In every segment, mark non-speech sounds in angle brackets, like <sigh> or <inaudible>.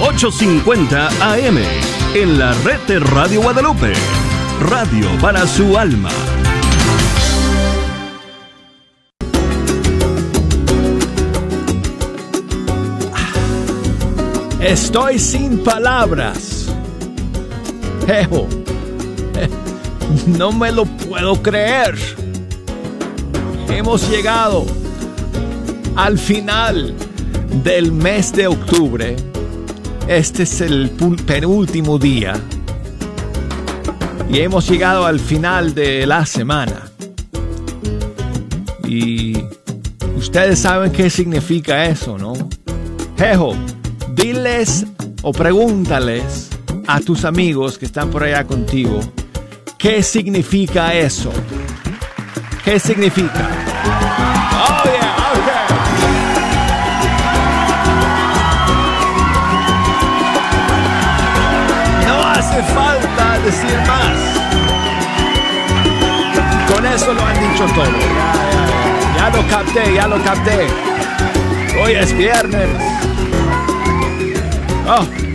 850 AM en la red de Radio Guadalupe. Radio para su alma. Estoy sin palabras. Ejo, no me lo puedo creer. Hemos llegado al final del mes de octubre. Este es el penúltimo día. Y hemos llegado al final de la semana. Y ustedes saben qué significa eso, ¿no? Jejo, diles o pregúntales a tus amigos que están por allá contigo, ¿qué significa eso? ¿Qué significa? Oh, Con eso lo han dicho todo. Ya lo capté, ya lo capté. Hoy es viernes. Oh.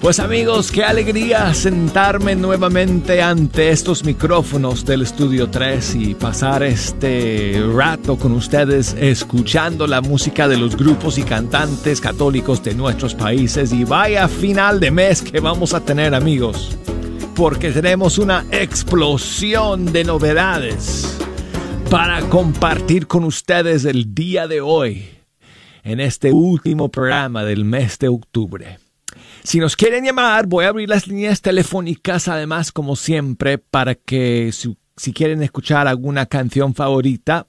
Pues amigos, qué alegría sentarme nuevamente ante estos micrófonos del Estudio 3 y pasar este rato con ustedes escuchando la música de los grupos y cantantes católicos de nuestros países. Y vaya final de mes que vamos a tener amigos, porque tenemos una explosión de novedades para compartir con ustedes el día de hoy en este último programa del mes de octubre. Si nos quieren llamar, voy a abrir las líneas telefónicas, además, como siempre, para que si, quieren escuchar alguna canción favorita,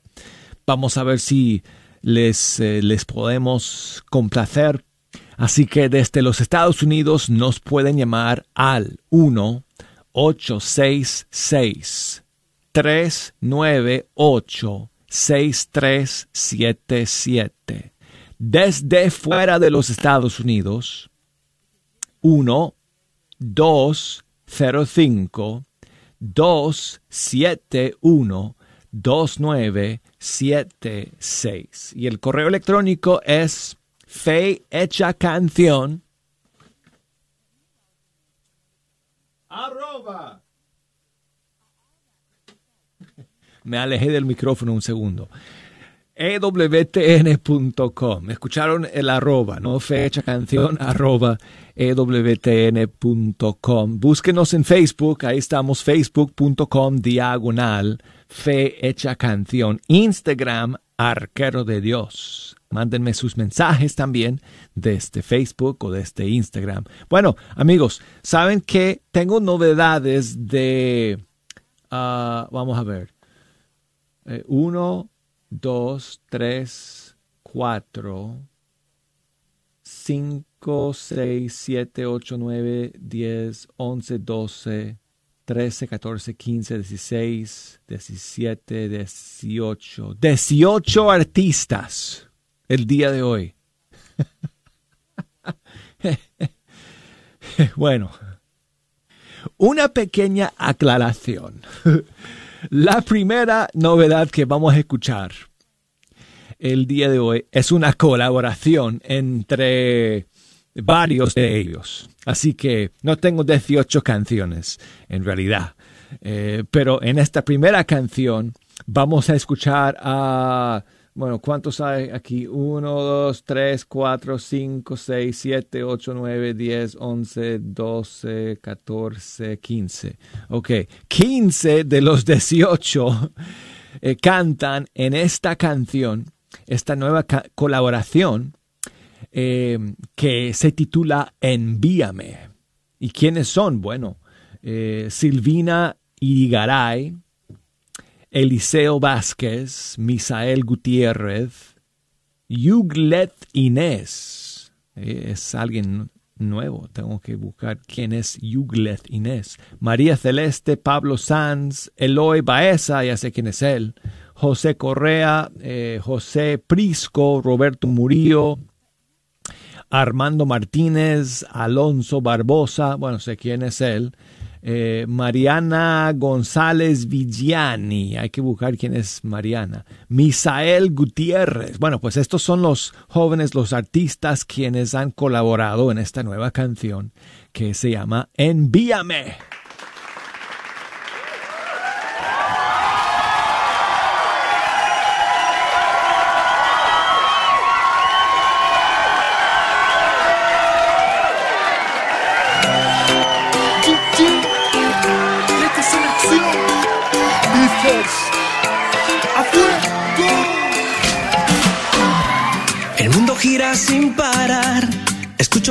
vamos a ver si les, eh, les podemos complacer. Así que desde los Estados Unidos nos pueden llamar al 1 866 398 6377 desde fuera de los Estados Unidos 1 2 0 5 2 7 1 2 9 7 6 y el correo electrónico es fe hecha canción arroba me alejé del micrófono un segundo ewtn.com. Escucharon el arroba, ¿no? Fecha canción arroba ewtn.com. Búsquenos en Facebook, ahí estamos, facebook.com diagonal fe hecha canción. Instagram, arquero de Dios. Mándenme sus mensajes también desde Facebook o desde Instagram. Bueno, amigos, saben que tengo novedades de... Uh, vamos a ver. Eh, uno, 2, 3, 4, 5, 6, 7, 8, 9, 10, 11, 12, 13, 14, 15, 16, 17, 18. 18 artistas el día de hoy. <laughs> bueno, una pequeña aclaración. La primera novedad que vamos a escuchar el día de hoy es una colaboración entre varios de ellos. Así que no tengo 18 canciones en realidad. Eh, pero en esta primera canción vamos a escuchar a... Bueno, ¿cuántos hay aquí? 1, 2, 3, 4, 5, 6, 7, 8, 9, 10, 11, 12, 14, 15. Ok, 15 de los 18 eh, cantan en esta canción, esta nueva colaboración eh, que se titula Envíame. ¿Y quiénes son? Bueno, eh, Silvina Irigaray, Eliseo Vázquez, Misael Gutiérrez, Yuglet Inés, Eh, es alguien nuevo. Tengo que buscar quién es Yuglet Inés. María Celeste, Pablo Sanz, Eloy Baeza, ya sé quién es él. José Correa, José Prisco, Roberto Murillo, Armando Martínez, Alonso Barbosa, bueno, sé quién es él. Eh, Mariana González Vigiani, hay que buscar quién es Mariana. Misael Gutiérrez, bueno, pues estos son los jóvenes, los artistas quienes han colaborado en esta nueva canción que se llama Envíame.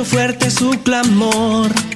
Escucho fuerte su clamor.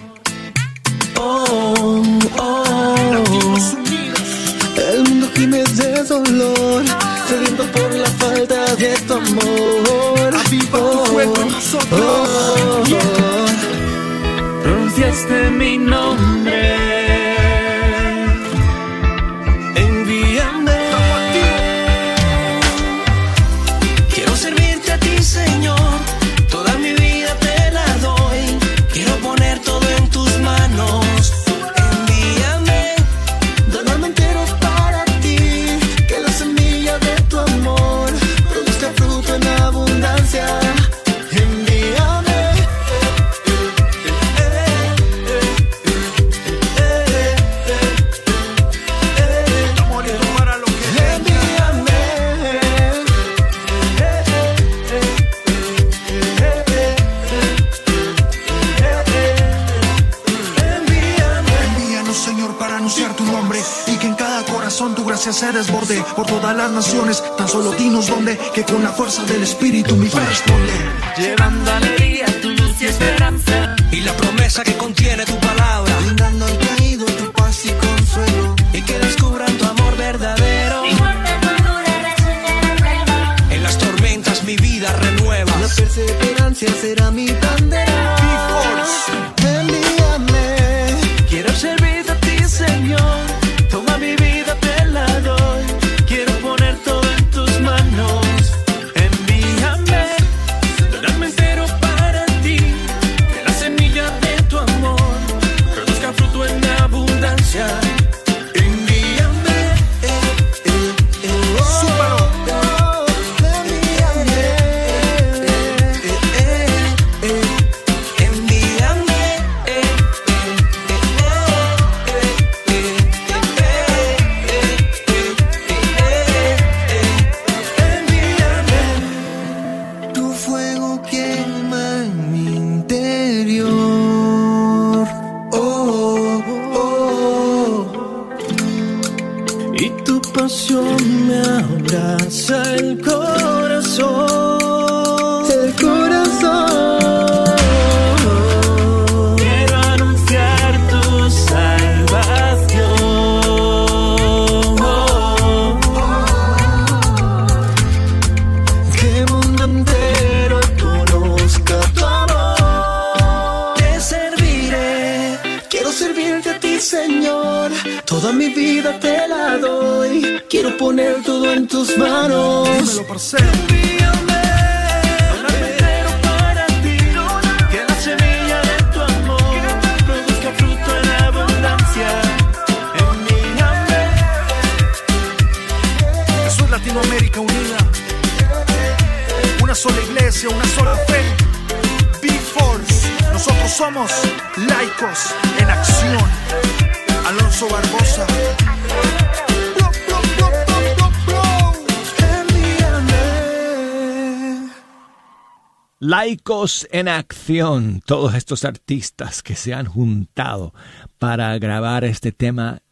Laicos en acción, todos estos artistas que se han juntado para grabar este tema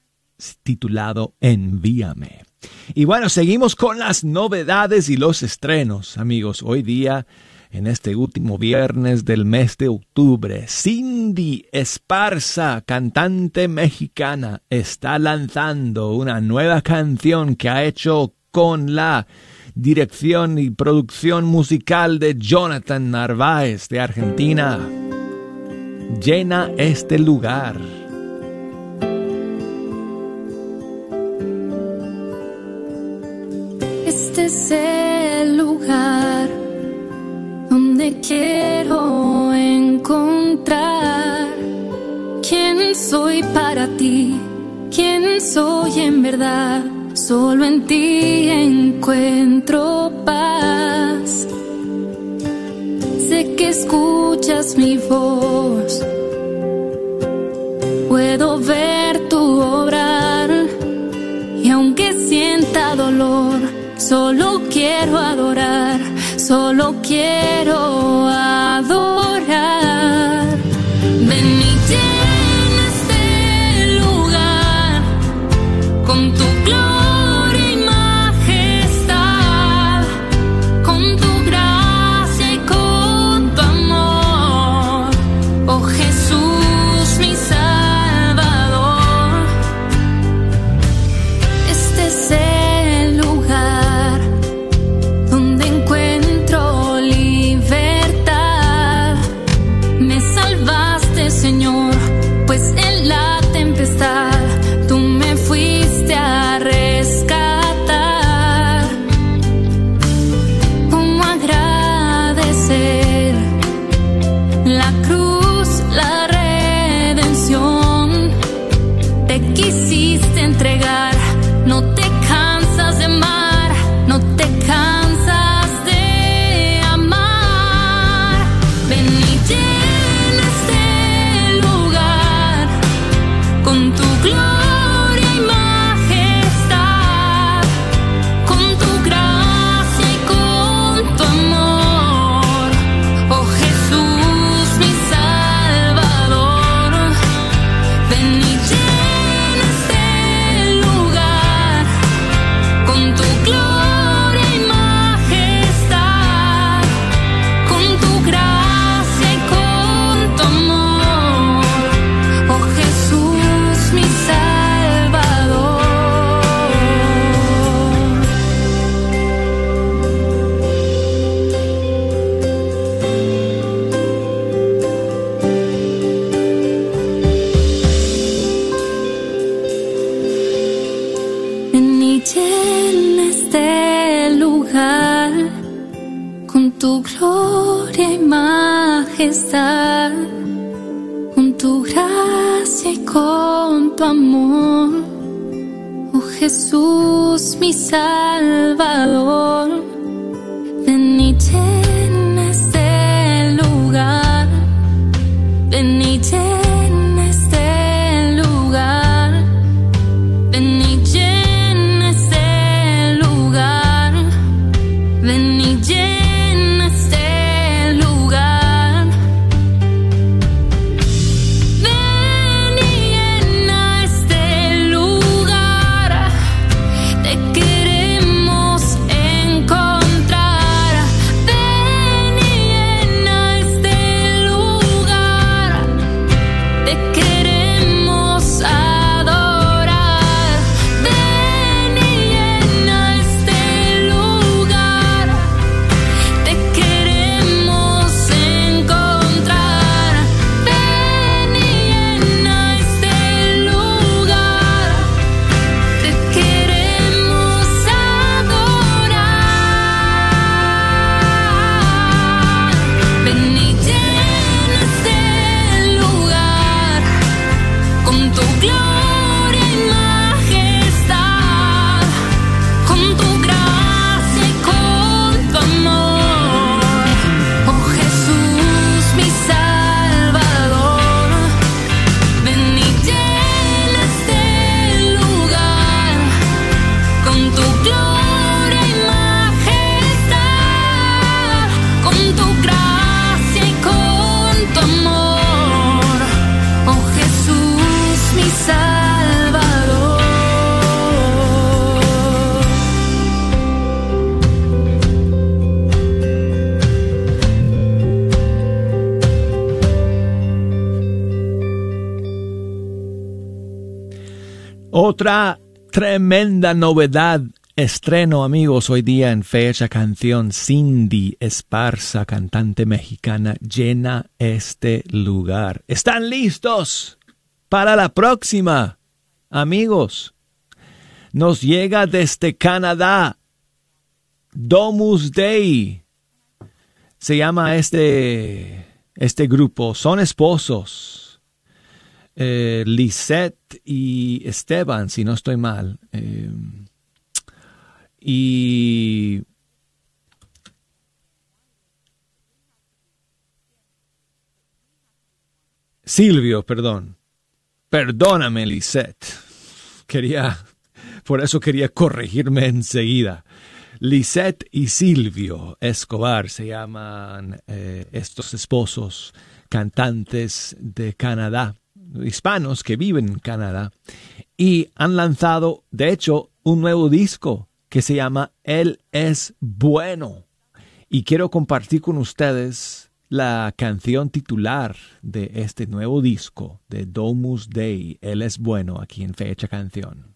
titulado Envíame. Y bueno, seguimos con las novedades y los estrenos, amigos. Hoy día, en este último viernes del mes de octubre, Cindy Esparza, cantante mexicana, está lanzando una nueva canción que ha hecho con la dirección y producción musical de Jonathan Narváez de Argentina. Llena este lugar. Este es el lugar donde quiero encontrar quién soy para ti, quién soy en verdad Solo en ti encuentro paz. Sé que escuchas mi voz. Puedo ver tu obrar. Y aunque sienta dolor, solo quiero adorar. Solo quiero adorar. Señor, pues Otra tremenda novedad, estreno amigos, hoy día en fecha canción Cindy Esparza, cantante mexicana, llena este lugar. ¿Están listos para la próxima? Amigos, nos llega desde Canadá Domus Dei. Se llama este, este grupo, son esposos eh, Lisette y Esteban, si no estoy mal. Eh, y Silvio, perdón. Perdóname, Lisette. Quería, por eso quería corregirme enseguida. Lisette y Silvio Escobar se llaman eh, estos esposos cantantes de Canadá, hispanos que viven en Canadá, y han lanzado, de hecho, un nuevo disco que se llama Él es bueno. Y quiero compartir con ustedes la canción titular de este nuevo disco de Domus Dei, Él es bueno, aquí en Fecha Canción.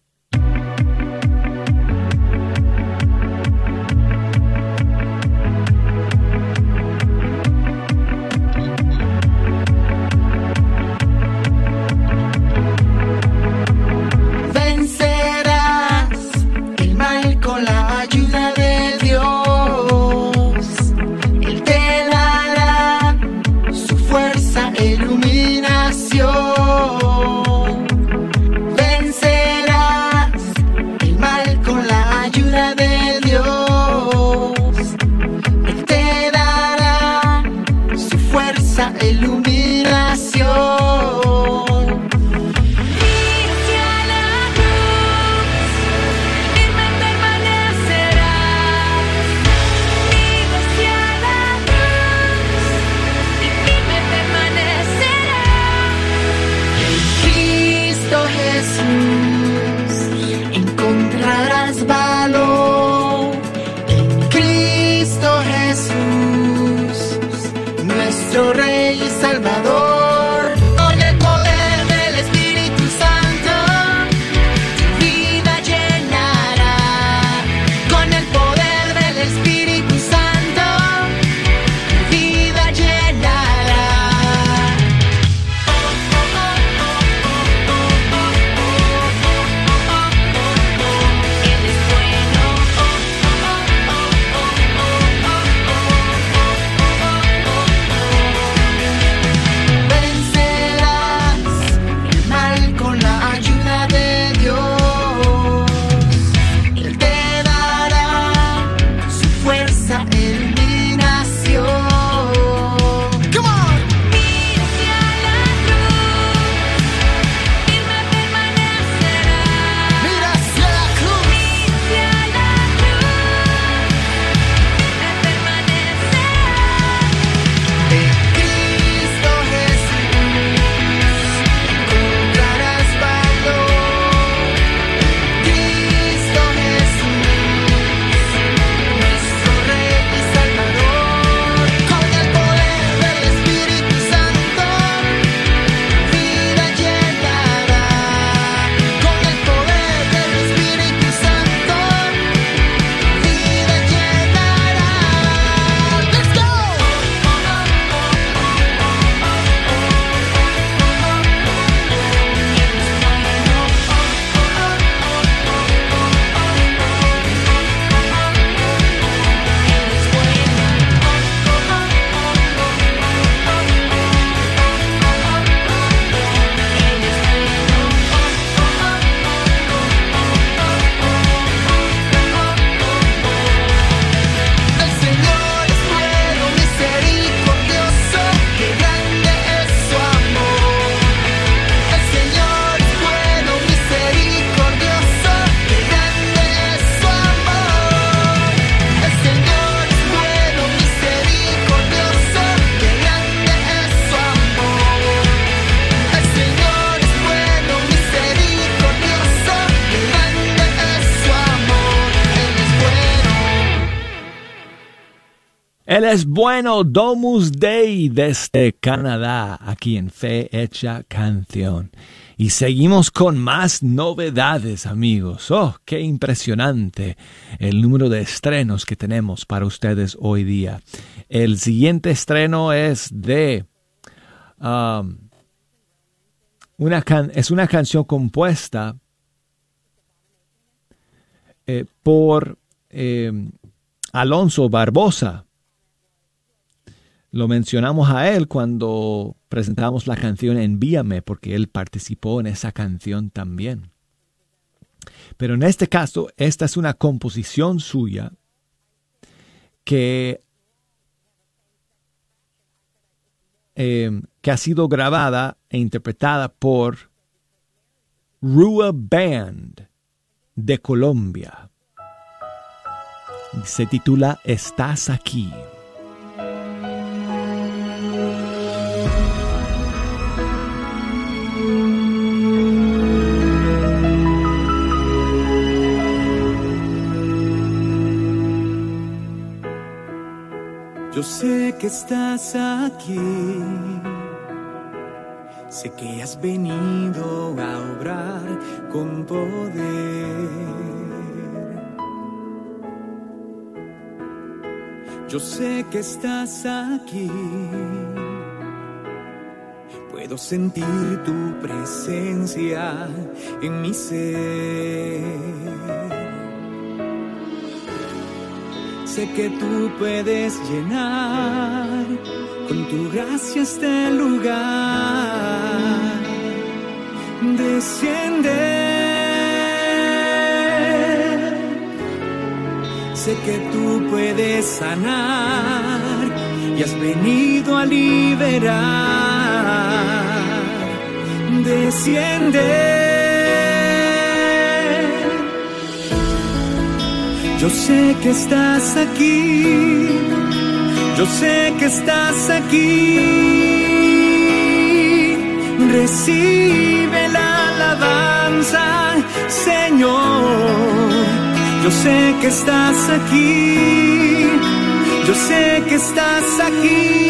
Es bueno, Domus Dei desde Canadá, aquí en Fe Hecha Canción. Y seguimos con más novedades, amigos. Oh, qué impresionante el número de estrenos que tenemos para ustedes hoy día. El siguiente estreno es de... Um, una es una canción compuesta eh, por eh, Alonso Barbosa. Lo mencionamos a él cuando presentamos la canción Envíame, porque él participó en esa canción también. Pero en este caso, esta es una composición suya que, eh, que ha sido grabada e interpretada por Rua Band de Colombia. Se titula Estás aquí. Yo sé que estás aquí. Sé que has venido a obrar con poder. Yo sé que estás aquí. Puedo sentir tu presencia en mi ser sé que tú puedes llenar con tu gracia este lugar. Desciende. Sé que tú puedes sanar y has venido a liberar. Desciende. Yo sé que estás aquí, yo sé que estás aquí. Recibe la alabanza, Señor. Yo sé que estás aquí, yo sé que estás aquí.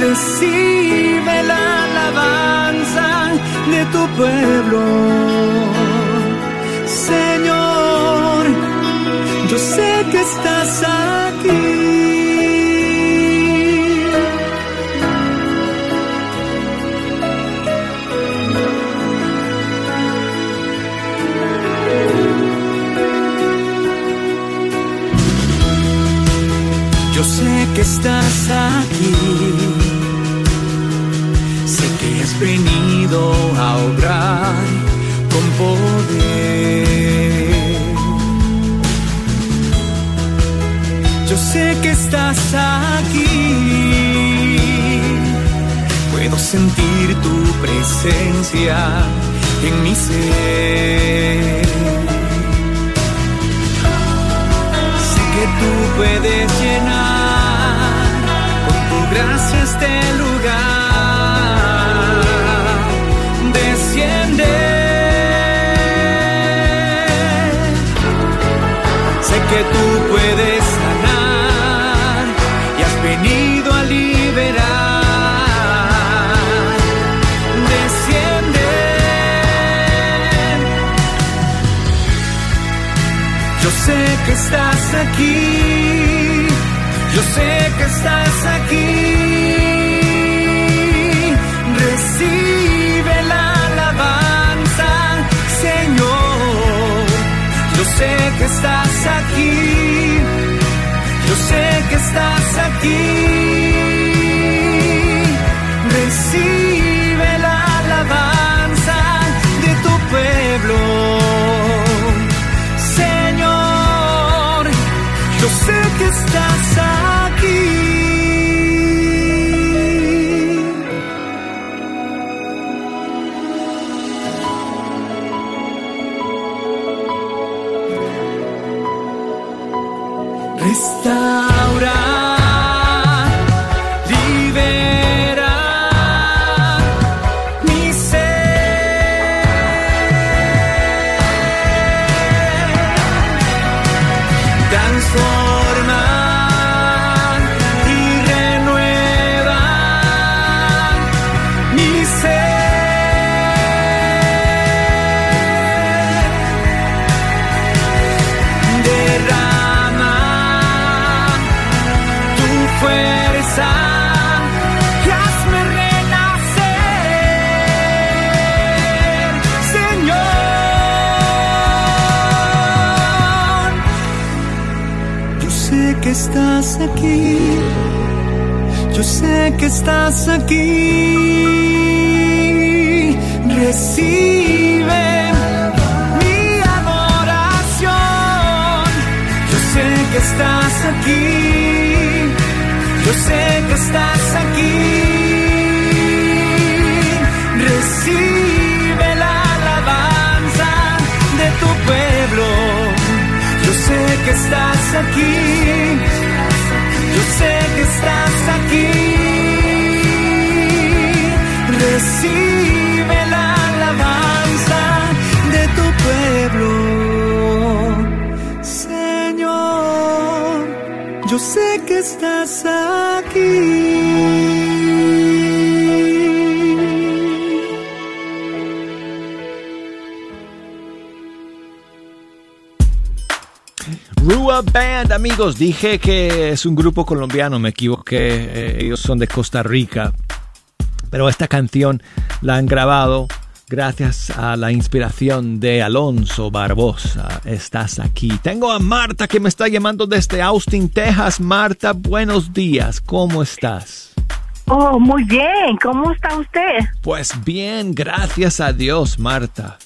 Recibe la alabanza de tu pueblo. Sé que estás aquí. Yo sé que estás aquí. Sé que has venido estás aquí. Puedo sentir tu presencia en mi ser. Sé que tú puedes llenar con tu gracia este lugar. Desciende. Sé que tú que estás aquí. Yo sé que estás aquí. Recibe la alabanza, Señor. Yo sé que estás aquí. Yo sé que estás aquí. restaura. Aquí. Yo sé que estás aquí. Recibe mi adoración. Yo sé que estás aquí. Yo sé que estás aquí. Recibe la alabanza de tu pueblo. Yo sé que estás aquí. Que estás aquí. Recibe Band, amigos, dije que es un grupo colombiano, me equivoqué, eh, ellos son de Costa Rica, pero esta canción la han grabado gracias a la inspiración de Alonso Barbosa. Estás aquí. Tengo a Marta que me está llamando desde Austin, Texas. Marta, buenos días, ¿cómo estás? Oh, muy bien. ¿Cómo está usted? Pues bien, gracias a Dios, Marta.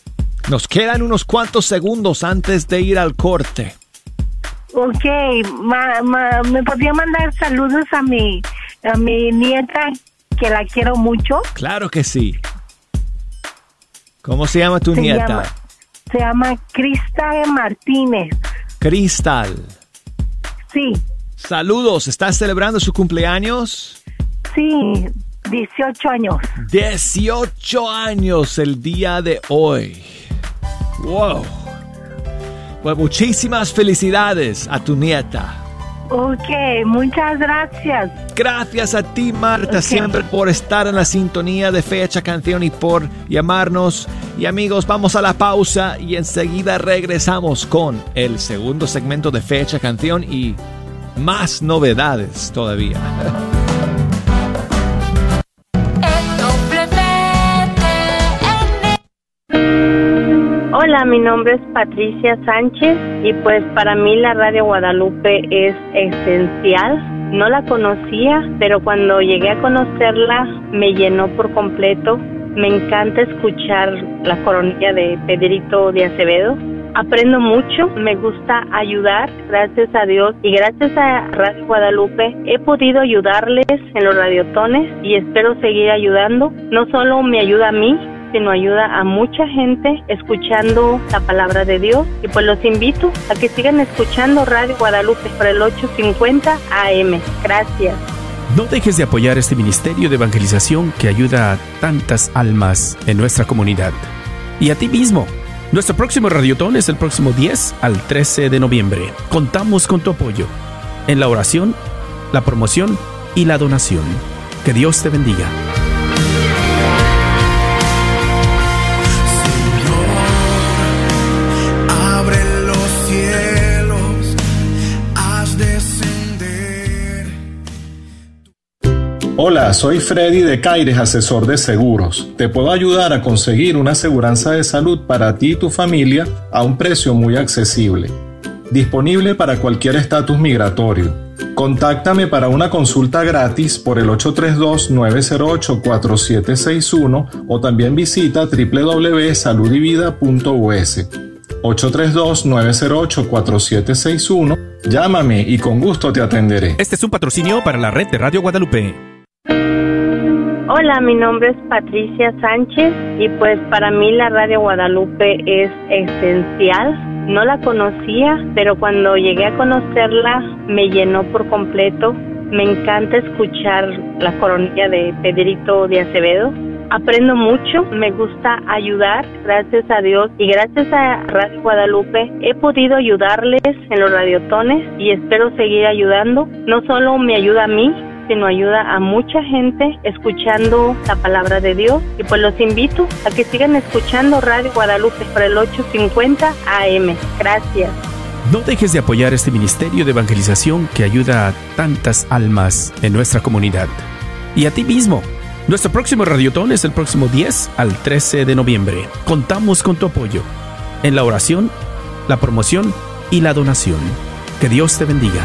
Nos quedan unos cuantos segundos antes de ir al corte. Ok, ma- ma- ¿me podría mandar saludos a mi, a mi nieta que la quiero mucho? Claro que sí. ¿Cómo se llama tu Se nieta? llama- Se llama Crista Martínez. Cristal. Sí, Saludos, ¿estás celebrando su cumpleaños? sí, 18 años. 18 años el día de hoy. Wow. Pues muchísimas felicidades a tu nieta. Ok, muchas gracias. Gracias a ti, Marta, siempre por estar en la sintonía de Fecha Canción y por llamarnos. Y amigos, vamos a la pausa y enseguida regresamos con el segundo segmento de Fecha Canción y más novedades todavía. <laughs> Hola, mi nombre es Patricia Sánchez y pues para mí la Radio Guadalupe es esencial. No la conocía, pero cuando llegué a conocerla me llenó por completo. Me encanta escuchar la coronilla de Pedrito de Acevedo. Aprendo mucho, me gusta ayudar, gracias a Dios y gracias a Radio Guadalupe he podido ayudarles en los radiotones y espero seguir ayudando. No solo me ayuda a mí, sino ayuda a mucha gente escuchando la palabra de Dios. Y pues los invito a que sigan escuchando Radio Guadalupe por el 850 AM. Gracias. No dejes de apoyar este ministerio de evangelización que ayuda a tantas almas en nuestra comunidad. Y a ti mismo. Nuestro próximo radiotón es el próximo 10 al 13 de noviembre. Contamos con tu apoyo en la oración, la promoción y la donación. Que Dios te bendiga. Hola, soy Freddy de Caires, asesor de seguros. Te puedo ayudar a conseguir una aseguranza de salud para ti y tu familia a un precio muy accesible. Disponible para cualquier estatus migratorio. Contáctame para una consulta gratis por el 832-908-4761 o también visita www.saludivida.us. 832-908-4761. Llámame y con gusto te atenderé. Este es un patrocinio para la red de Radio Guadalupe. Hola, mi nombre es Patricia Sánchez y pues para mí la Radio Guadalupe es esencial. No la conocía, pero cuando llegué a conocerla me llenó por completo. Me encanta escuchar la coronilla de Pedrito de Acevedo. Aprendo mucho, me gusta ayudar, gracias a Dios y gracias a Radio Guadalupe he podido ayudarles en los radiotones y espero seguir ayudando. No solo me ayuda a mí, sino ayuda a mucha gente escuchando la palabra de Dios. Y pues los invito a que sigan escuchando Radio Guadalupe por el 850 AM. Gracias. No dejes de apoyar este ministerio de evangelización que ayuda a tantas almas en nuestra comunidad. Y a ti mismo. Nuestro próximo radiotón es el próximo 10 al 13 de noviembre. Contamos con tu apoyo en la oración, la promoción y la donación. Que Dios te bendiga.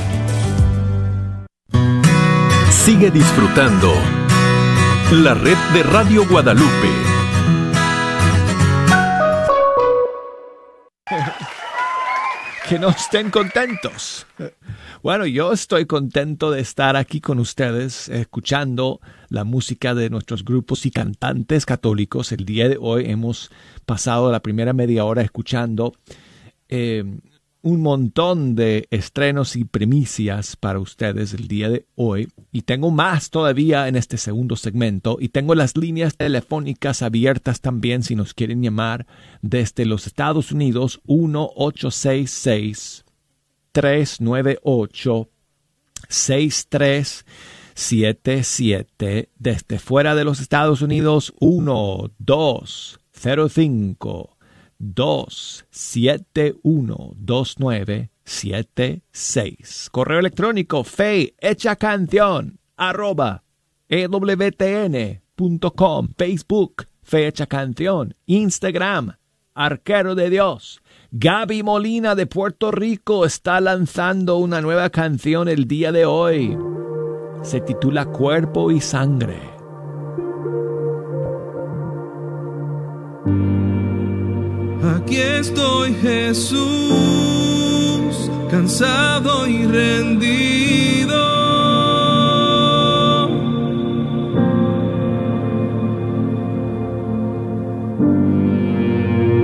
Sigue disfrutando la red de Radio Guadalupe. <laughs> que no estén contentos. Bueno, yo estoy contento de estar aquí con ustedes escuchando la música de nuestros grupos y cantantes católicos. El día de hoy hemos pasado la primera media hora escuchando eh, un montón de estrenos y primicias para ustedes el día de hoy y tengo más todavía en este segundo segmento y tengo las líneas telefónicas abiertas también si nos quieren llamar desde los Estados Unidos 1866 398 6377 desde fuera de los Estados Unidos 1205 271-2976. Correo electrónico fe hecha canción arroba ewtn.com. Facebook fe hecha canción. Instagram arquero de Dios. Gaby Molina de Puerto Rico está lanzando una nueva canción el día de hoy. Se titula Cuerpo y Sangre. Aquí estoy Jesús, cansado y rendido.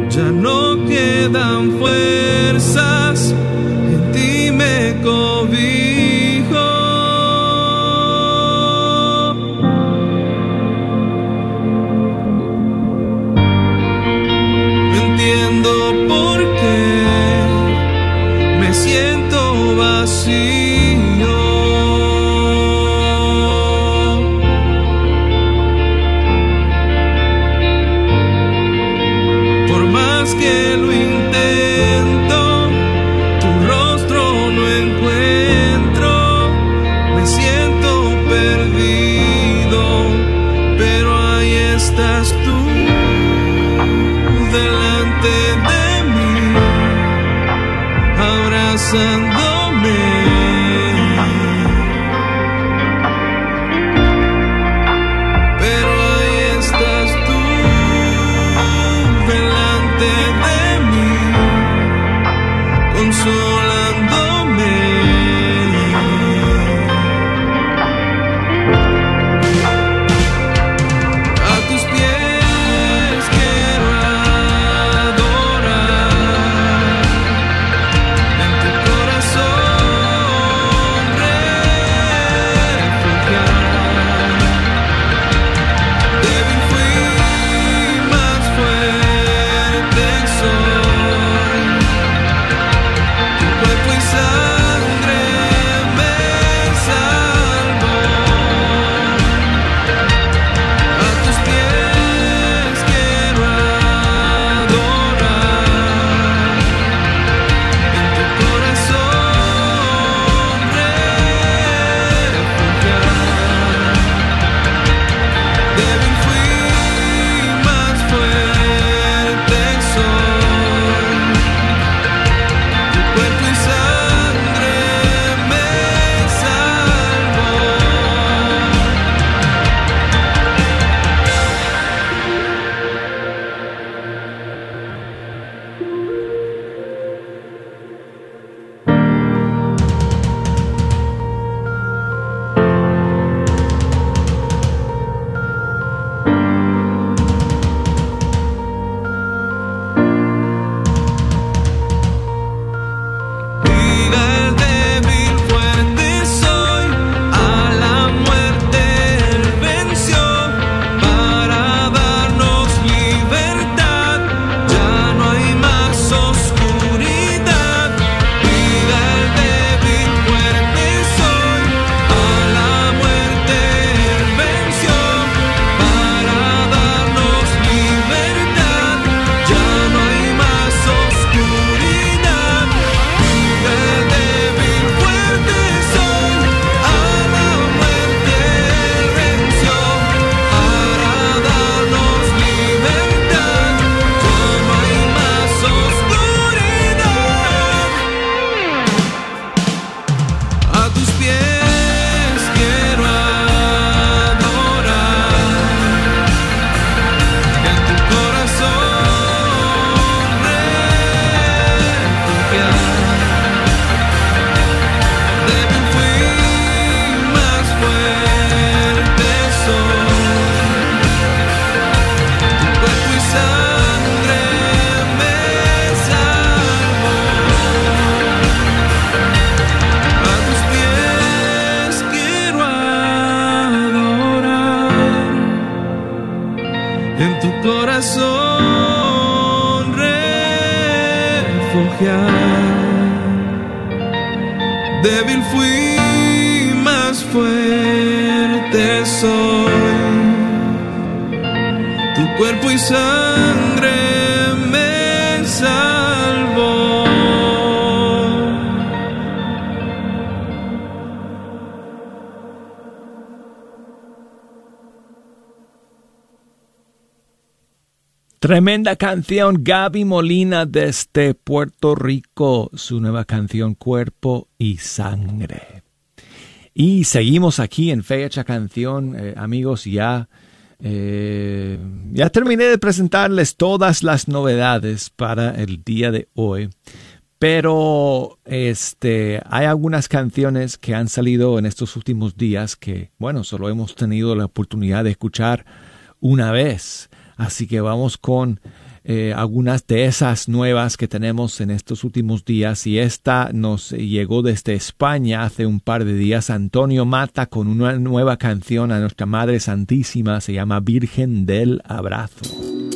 Ya no quedan fuerzas, en ti me cobijo. listen. Tremenda canción, Gaby Molina desde Puerto Rico, su nueva canción Cuerpo y Sangre. Y seguimos aquí en Fecha Canción, eh, amigos, ya, eh, ya terminé de presentarles todas las novedades para el día de hoy. Pero este hay algunas canciones que han salido en estos últimos días que, bueno, solo hemos tenido la oportunidad de escuchar una vez. Así que vamos con eh, algunas de esas nuevas que tenemos en estos últimos días. Y esta nos llegó desde España hace un par de días. Antonio Mata con una nueva canción a nuestra Madre Santísima. Se llama Virgen del Abrazo.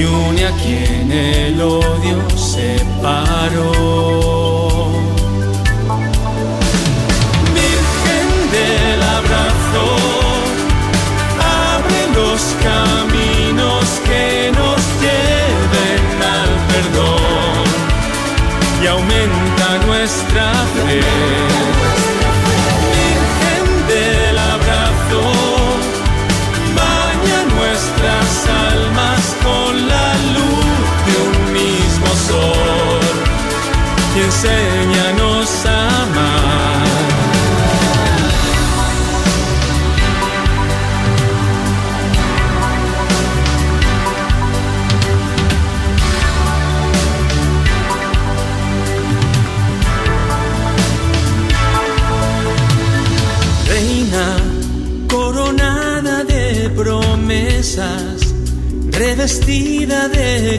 Y une a quien el odio separó.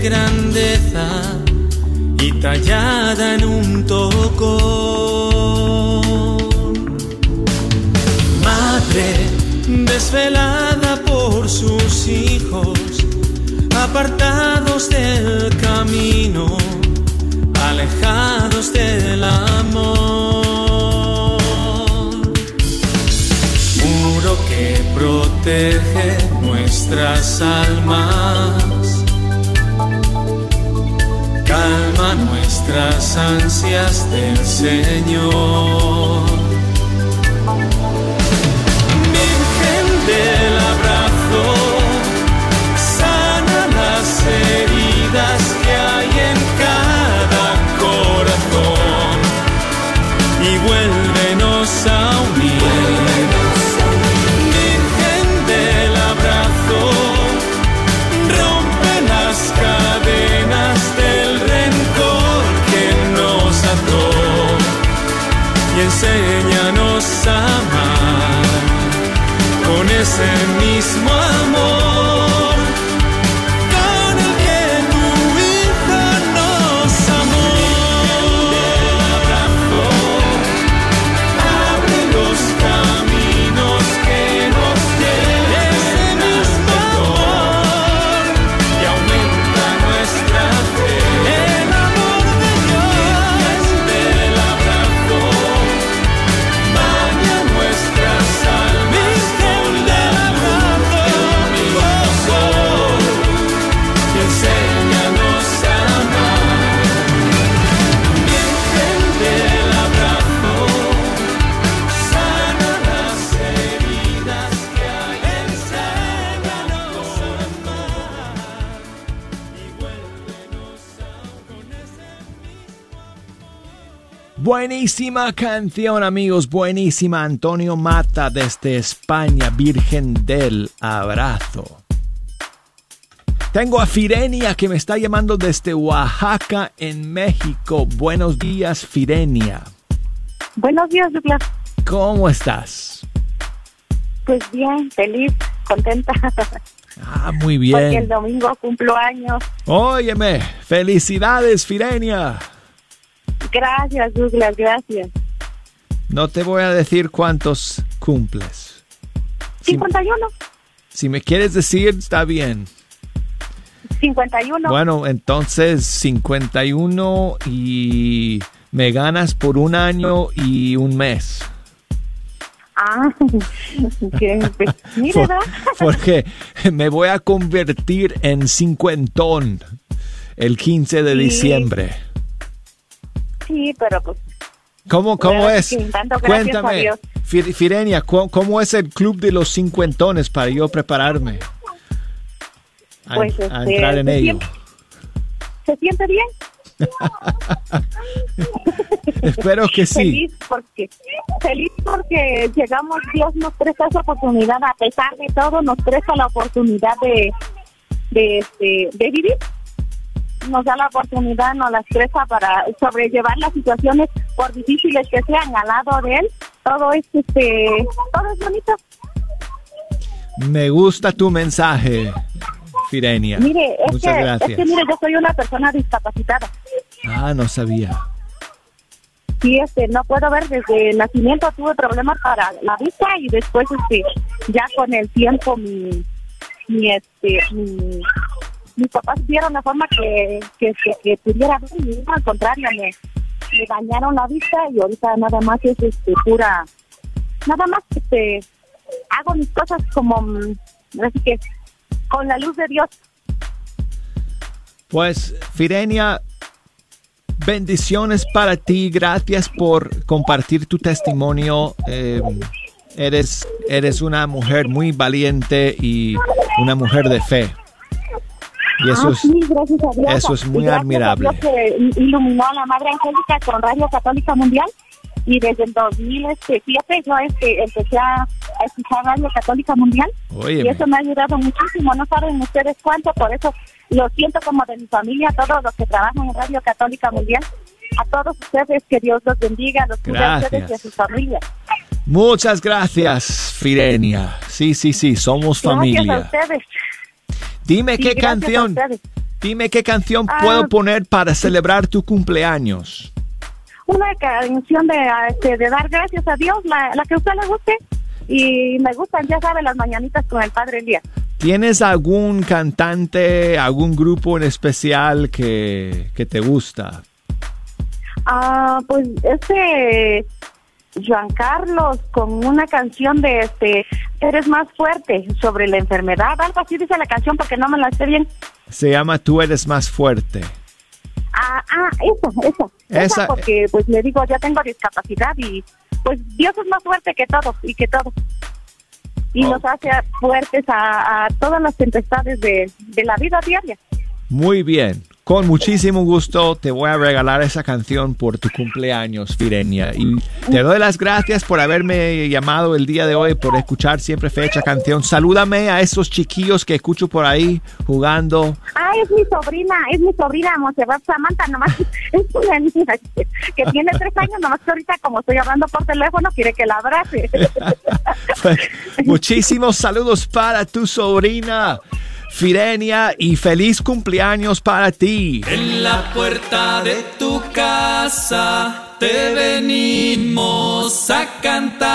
Grandeza y tallada en un tocón. Madre desvelada por sus hijos, apartados del camino, alejados del amor. Muro que protege nuestras almas, nuestras ansias del Señor. Buenísima canción, amigos. Buenísima. Antonio Mata desde España, Virgen del Abrazo. Tengo a Firenia que me está llamando desde Oaxaca, en México. Buenos días, Firenia. Buenos días, Douglas. ¿Cómo estás? Pues bien, feliz, contenta. Ah, muy Porque el bien. domingo cumplo años. Óyeme, felicidades, Firenia. Gracias, Douglas, gracias. No te voy a decir cuántos cumples. 51. Si me quieres decir, está bien. 51. Bueno, entonces 51 y me ganas por un año y un mes. Ah, <laughs> que, <laughs> pues, ¿verdad? porque me voy a convertir en cincuentón el 15 de Sí. diciembre. Sí, pero pues ¿Cómo, cómo es? sí, a Cuéntame, Firenia, ¿cómo, cómo es el club de los cincuentones para yo prepararme a, Pues, a este, entrar en se ello? siente- se siente bien. <laughs> Espero que sí. Feliz porque feliz porque llegamos, Dios nos presta esa oportunidad, a pesar de todo, nos presta la oportunidad de, de, este, de vivir. Nos da la oportunidad, nos las presta para sobrellevar las situaciones, por difíciles que sean, al lado de Él. Todo es, este, todo es bonito. Me gusta tu mensaje, Firenia. Mire, es Muchas que, gracias. es que mire, yo soy una persona discapacitada. Ah, no sabía. Sí, este, no puedo ver desde el nacimiento tuve problemas para la vista y después, este, ya con el tiempo mi, mi, este, mi, mis papás vieron la forma que, que, que, que pudiera ver y al contrario me, me dañaron la vista y ahorita nada más es, este, pura, nada más, este, hago mis cosas como, mm, así que, con la luz de Dios. Pues, Firenia, bendiciones para ti. Gracias por compartir tu testimonio. Eh, eres, eres una mujer muy valiente y una mujer de fe. Y eso Ah, es, sí, gracias a Dios. eso es muy gracias a admirable. Dios que iluminó a la Madre Angélica con Radio Católica Mundial y desde el 2007 yo este, empecé a, a escuchar Radio Católica Mundial Óyeme. y eso me ha ayudado muchísimo. No saben ustedes cuánto, por eso lo siento como de mi familia, a todos los que trabajan en Radio Católica Mundial, a todos ustedes, que Dios los bendiga, los cuida a ustedes y a sus familias. Muchas gracias, Firenia. Sí, sí, sí, somos Gracias a familia. ustedes. Dime Sí, qué canción, dime qué canción Ah. puedo poner para celebrar tu cumpleaños. una canción de, este, de dar gracias a Dios, la, la que a usted le guste. Y me gustan, ya sabe, las mañanitas con el Padre Elías. ¿Tienes algún cantante, algún grupo en especial que, que te gusta? Ah, pues este Juan Carlos con una canción de este Eres más fuerte sobre la enfermedad, algo así dice la canción porque no me la sé bien. Se llama Tú eres más fuerte. Ah, ah, esa, esa, esa, Esa- porque pues le digo, ya tengo discapacidad y pues Dios es más fuerte que todo y que todo. Y Oh. nos hace fuertes a, a todas las tempestades de, de la vida diaria. Muy bien. Con muchísimo gusto te voy a regalar esa canción por tu cumpleaños, Firenia. Y te doy las gracias por haberme llamado el día de hoy, por escuchar siempre fecha canción. Salúdame a esos chiquillos que escucho por ahí jugando. Ah, es mi sobrina, es mi sobrina Montserrat Samantha, nomás <laughs> es una niña que, que tiene tres años, nomás que ahorita como estoy hablando por teléfono quiere que la abrace. <laughs> Pues, muchísimos saludos para tu sobrina, Firenia, y feliz cumpleaños para ti. En la puerta de tu casa te venimos a cantar.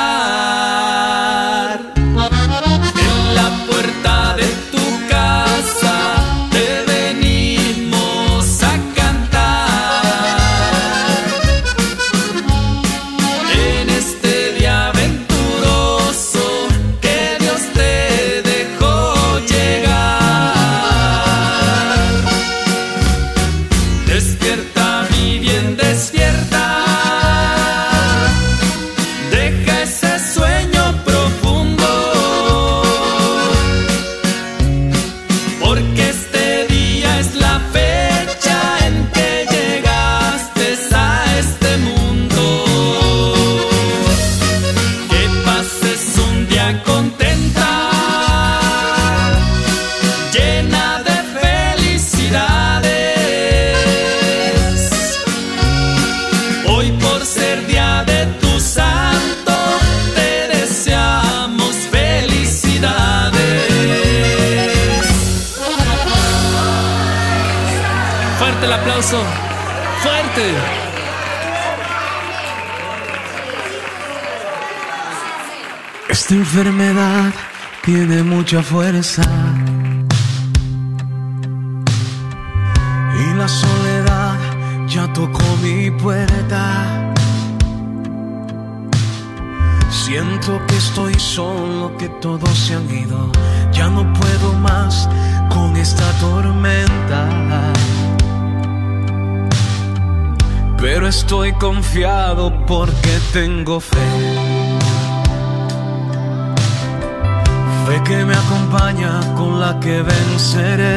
Todos se han ido. Ya no puedo más con esta tormenta. Pero estoy confiado porque tengo fe. Fe que me acompaña con la que venceré.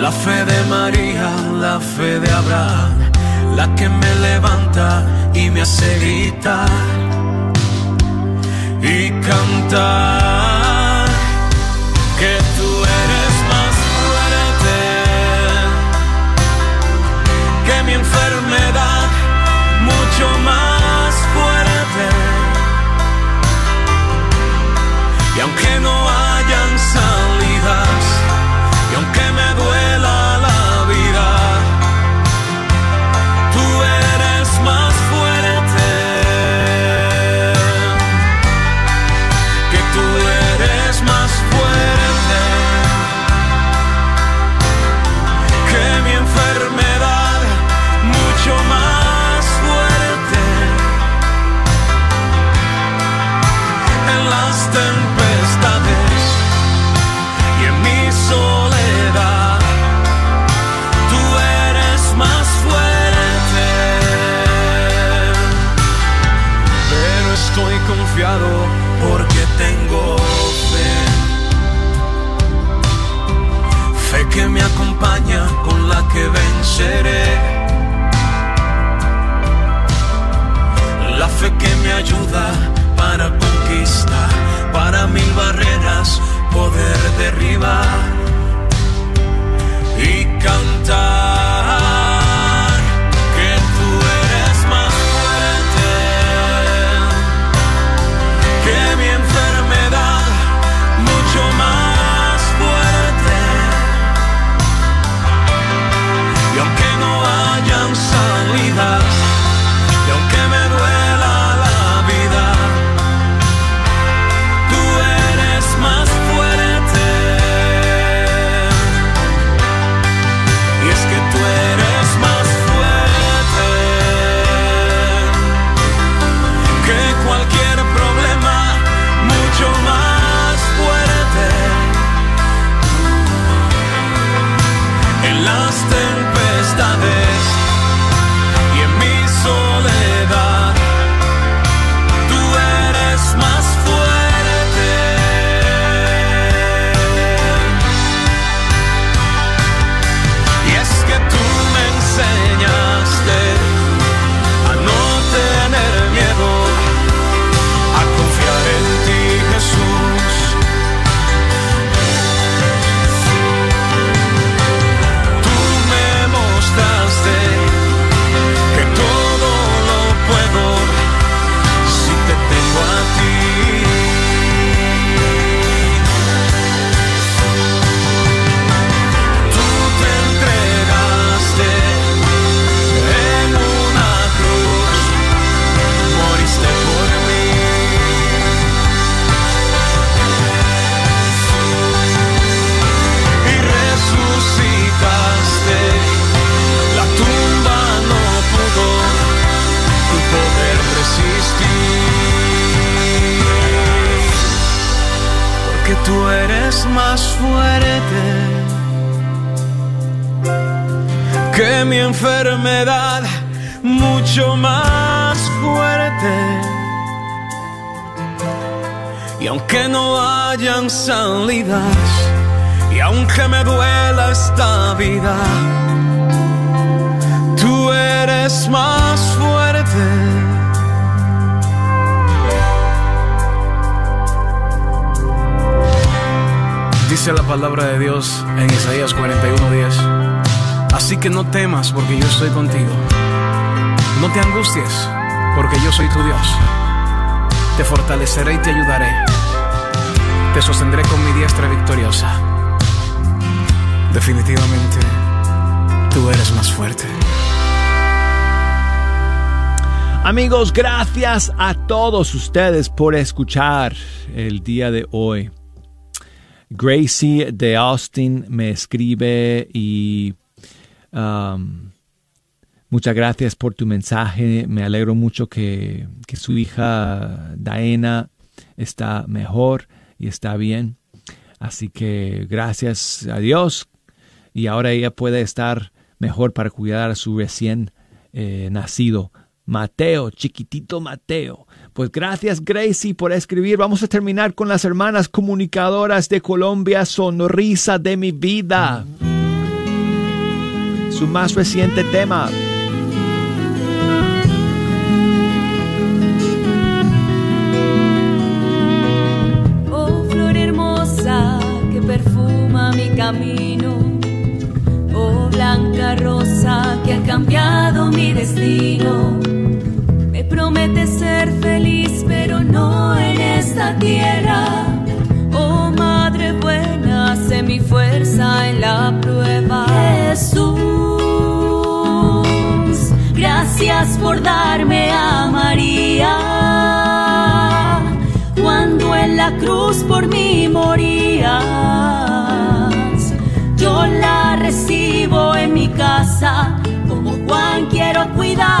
La fe de María, la fe de Abraham, la que me levanta y me hace gritar cantar con la que venceré. La fe que me ayuda para conquistar, para mil barreras poder derribar La palabra de Dios en Isaías 41:10. Así que no temas porque yo estoy contigo. No te angusties porque yo soy tu Dios. Te fortaleceré y te ayudaré. Te sostendré con mi diestra victoriosa. definitivamente tú eres más fuerte. Amigos, gracias a todos ustedes por escuchar el día de hoy. Gracie de Austin me escribe y um, muchas gracias por tu mensaje. Me alegro mucho que, que su hija Diana está mejor y está bien. Así que gracias a Dios y ahora ella puede estar mejor para cuidar a su recién eh, nacido Mateo, chiquitito Mateo. Pues gracias Gracie por escribir. Vamos a terminar con las hermanas comunicadoras de Colombia, Sonrisa de mi vida. Su más reciente tema. Oh flor hermosa que perfuma mi camino. Oh blanca rosa que ha cambiado mi destino. Me promete ser feliz, pero no en esta tierra. Oh Madre buena, sé mi fuerza en la prueba. Jesús, gracias por darme a María. Cuando en la cruz por mí morías, yo la recibo en mi casa. Como Juan quiero cuidarla.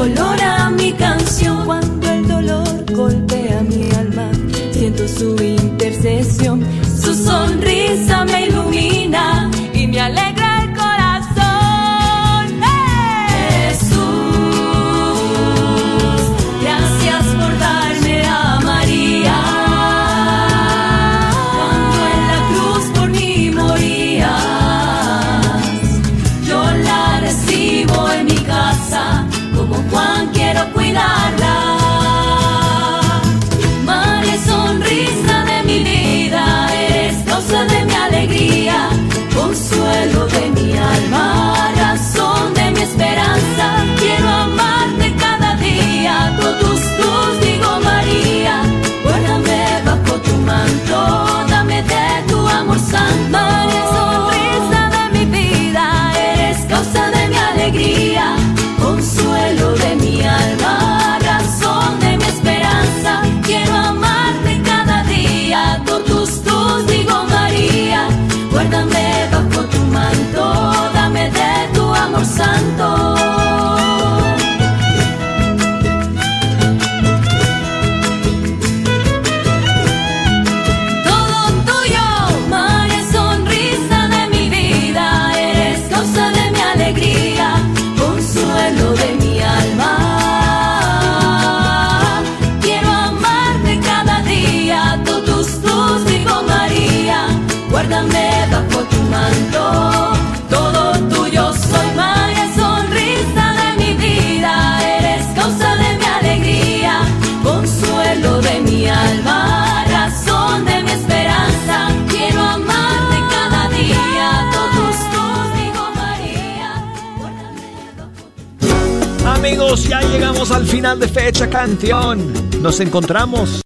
Dan color a mi canción. Llegamos al final de Fecha Canción. Nos encontramos.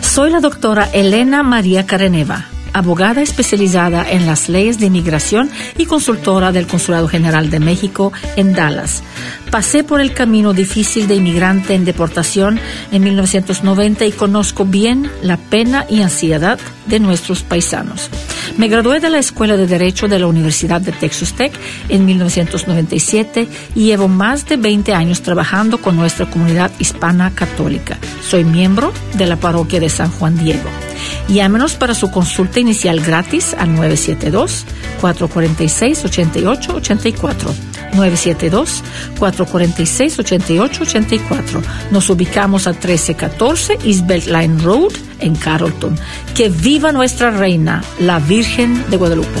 Soy la doctora Elena María Careneva, abogada especializada en las leyes de inmigración y consultora del Consulado General de México en Dallas. Pasé por el camino difícil de inmigrante en deportación en 1990 y conozco bien la pena y ansiedad de nuestros paisanos. Me gradué de la Escuela de Derecho de la Universidad de Texas Tech en 1997 y llevo más de 20 años trabajando con nuestra comunidad hispana católica. Soy miembro de la parroquia de San Juan Diego. Llámenos para su consulta inicial gratis al 972-446-8884. 972-446-8884. Nos ubicamos a 1314 East Beltline Road en Carrollton. Que viva nuestra reina, la Virgen de Guadalupe.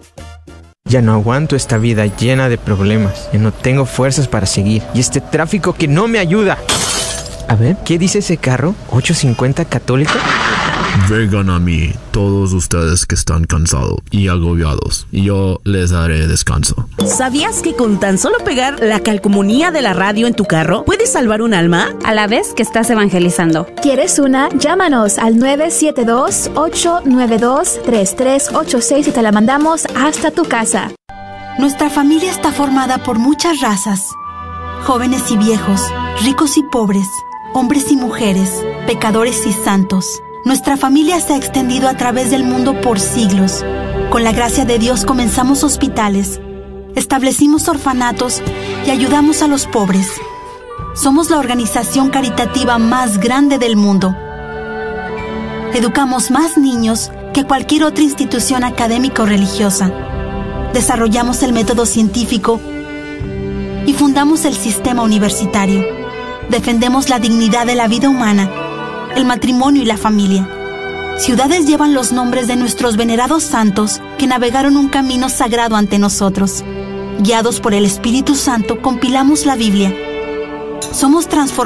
Ya no aguanto esta vida llena de problemas. Ya no tengo fuerzas para seguir. Y este tráfico que no me ayuda. A ver, ¿qué dice ese carro? ¿850 católico? Vengan a mí, todos ustedes que están cansados y agobiados, y yo les daré descanso. ¿Sabías que con tan solo pegar la calcomunía de la radio en tu carro puedes salvar un alma? A la vez que estás evangelizando. ¿Quieres una? Llámanos al 972-892-3386 y te la mandamos hasta tu casa. Nuestra familia está formada por muchas razas, jóvenes y viejos, ricos y pobres, hombres y mujeres, pecadores y santos. Nuestra familia se ha extendido a través del mundo por siglos. Con la gracia de Dios comenzamos hospitales, establecimos orfanatos y ayudamos a los pobres. Somos la organización caritativa más grande del mundo. Educamos más niños que cualquier otra institución académica o religiosa. Desarrollamos el método científico y fundamos el sistema universitario. Defendemos la dignidad de la vida humana el matrimonio y la familia. Ciudades llevan los nombres de nuestros venerados santos que navegaron un camino sagrado ante nosotros. Guiados por el Espíritu Santo, compilamos la Biblia. Somos transformados